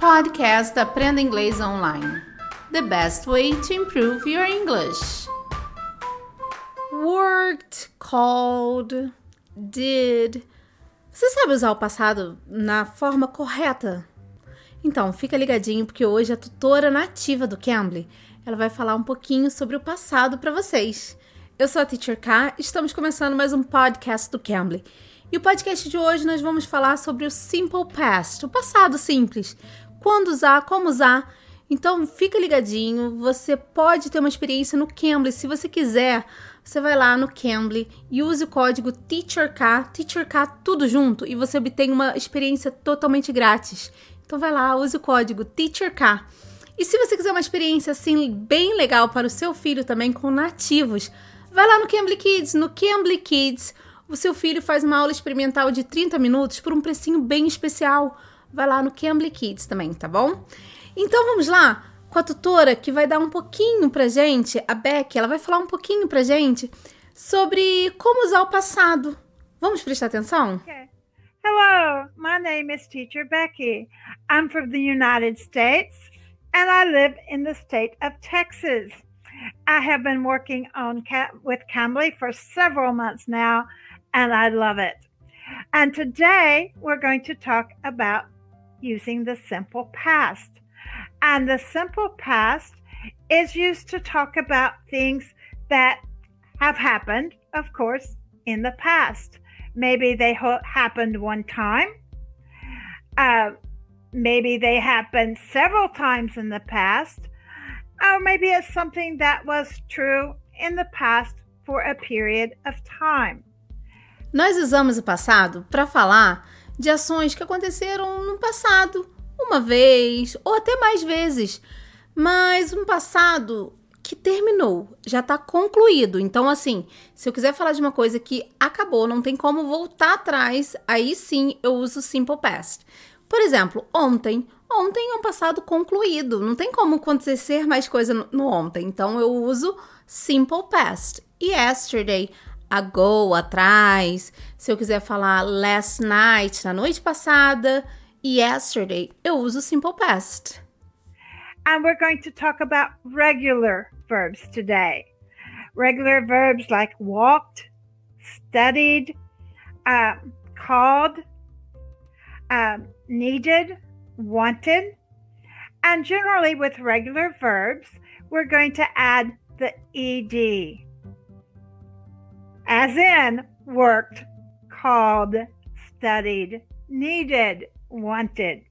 Podcast Aprenda Inglês Online. The best way to improve your English. Worked, called, did. Você sabe usar o passado na forma correta? Então, fica ligadinho porque hoje a tutora nativa do Cambly, ela vai falar um pouquinho sobre o passado para vocês. Eu sou a Teacher K, estamos começando mais um podcast do Cambly. E o podcast de hoje nós vamos falar sobre o simple past, o passado simples. Quando usar, como usar. Então fica ligadinho, você pode ter uma experiência no Cambly. Se você quiser, você vai lá no Cambly e use o código TEACHERK, TEACHERK tudo junto e você obtém uma experiência totalmente grátis. Então vai lá, use o código TEACHERK. E se você quiser uma experiência assim bem legal para o seu filho também com nativos, vai lá no Cambly Kids, no Cambly Kids o seu filho faz uma aula experimental de 30 minutos por um precinho bem especial. Vai lá no Cambly Kids também, tá bom? Então vamos lá com a tutora que vai dar um pouquinho pra gente, a Beck, ela vai falar um pouquinho pra gente sobre como usar o passado. Vamos prestar atenção? Okay. Hello, my name is Teacher Becky. I'm from the United States and I live in the state of Texas. I have been working on with Cambly for several months now and I love it. And today we're going to talk about using the simple past. And the simple past is used to talk about things that have happened, of course, in the past. Maybe they ho- happened one time. Uh, maybe they happened several times in the past. Or maybe it's something that was true in the past for a period of time. Nós usamos o passado para falar de ações que aconteceram no passado, uma vez ou até mais vezes, mas um passado que terminou, já está concluído. Então, assim, se eu quiser falar de uma coisa que acabou, não tem como voltar atrás, aí sim eu uso simple past. Por exemplo, ontem. Ontem é um passado concluído, não tem como acontecer mais coisa no, ontem. Então eu uso simple past. Yesterday ago, atrás. Se eu quiser falar last night, na noite passada, yesterday, eu uso simple past. And we're going to talk about regular verbs today. Regular verbs like walked, studied, uh, called, uh, needed, wanted. And generally, with regular verbs, we're going to add the ed as in worked, called, studied, needed, wanted.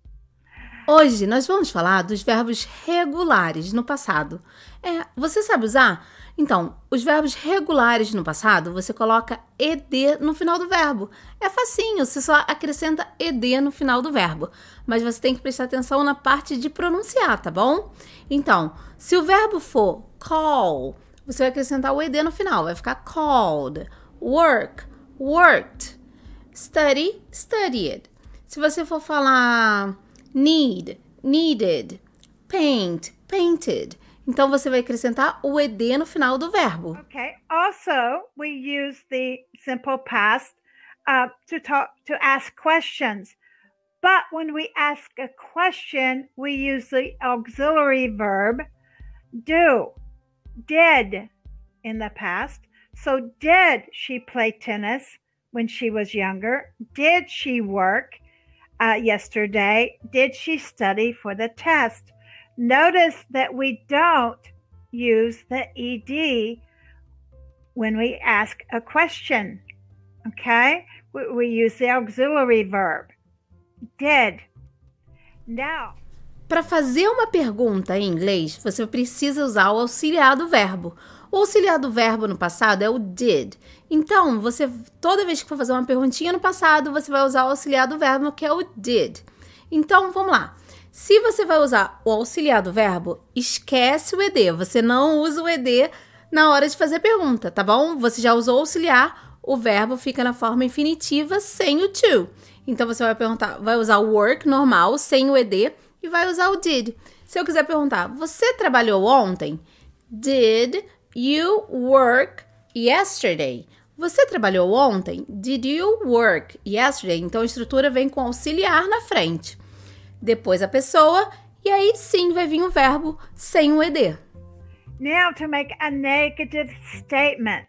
Hoje nós vamos falar dos verbos regulares no passado. É, você sabe usar? Então, os verbos regulares no passado, você coloca ed no final do verbo. É facinho, você só acrescenta ed no final do verbo. Mas você tem que prestar atenção na parte de pronunciar, tá bom? Então, se o verbo for call, você vai acrescentar o ed no final, vai ficar called, work, worked, study, studied. Se você for falar need, needed, paint, painted, então você vai acrescentar o ed no final do verbo. Okay. Also, we use the simple past uh, to talk to ask questions. But when we ask a question, we use the auxiliary verb do did in the past. So, did she play tennis when she was younger? Did she work uh, yesterday? Did she study for the test? Notice that we don't use the ed when we ask a question. Okay? We, we use the auxiliary verb. Did. Now. Para fazer uma pergunta em inglês, você precisa usar o auxiliar do verbo. O auxiliar do verbo no passado é o did. Então, você toda vez que for fazer uma perguntinha no passado, você vai usar o auxiliar do verbo que é o did. Então, vamos lá. Se você vai usar o auxiliar do verbo, esquece o ed. Você não usa o ed na hora de fazer pergunta, tá bom? Você já usou o auxiliar, o verbo fica na forma infinitiva sem o to. Então você vai perguntar, vai usar o work normal sem o ed e vai usar o did. Se eu quiser perguntar, você trabalhou ontem? Did you work yesterday? Você trabalhou ontem? Did you work yesterday? Então a estrutura vem com auxiliar na frente. depois a pessoa e aí sim vai vir o verbo sem o ed. Now to make a negative statement.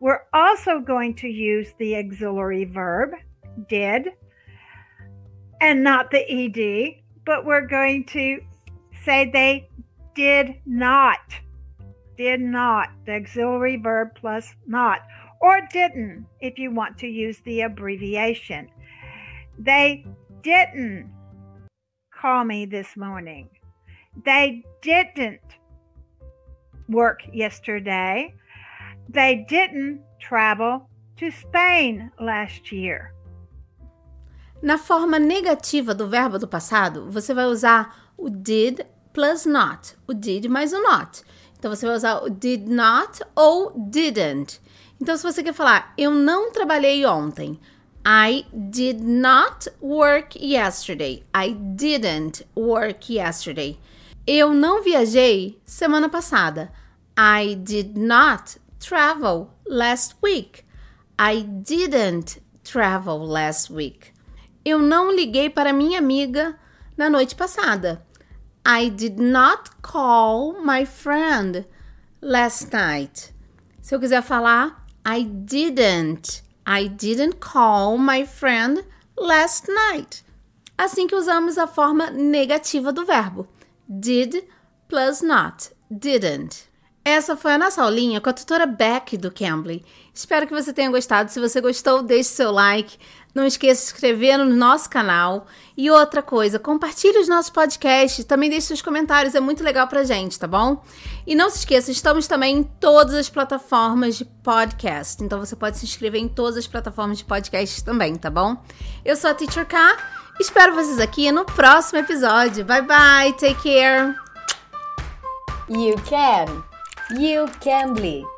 We're also going to use the auxiliary verb did and not the ed, but we're going to say they did not. Did not. The auxiliary verb plus not. Or didn't, if you want to use the abbreviation. They didn't call me this morning. They didn't work yesterday. They didn't travel to Spain last year. Na forma negativa do verbo do passado, você vai usar o did plus not. O did mais o not. Então você vai usar o did not ou didn't. Então se você quer falar eu não trabalhei ontem, I did not work yesterday. I didn't work yesterday. Eu não viajei semana passada. I did not travel last week. I didn't travel last week. Eu não liguei para minha amiga na noite passada. I did not call my friend last night. Se eu quiser falar, I didn't. I didn't call my friend last night. Assim que usamos a forma negativa do verbo. Did plus not. Didn't. Essa foi a nossa aulinha com a tutora Beck do Cambly. Espero que você tenha gostado. Se você gostou, deixe seu like. Não esqueça de se inscrever no nosso canal. E outra coisa, compartilhe os nossos podcasts. Também deixe seus comentários, é muito legal pra gente, tá bom? E não se esqueça, estamos também em todas as plataformas de podcast. Então você pode se inscrever em todas as plataformas de podcast também, tá bom? Eu sou a Teacher K. Espero vocês aqui no próximo episódio. Bye bye, take care. You can. You can bleed.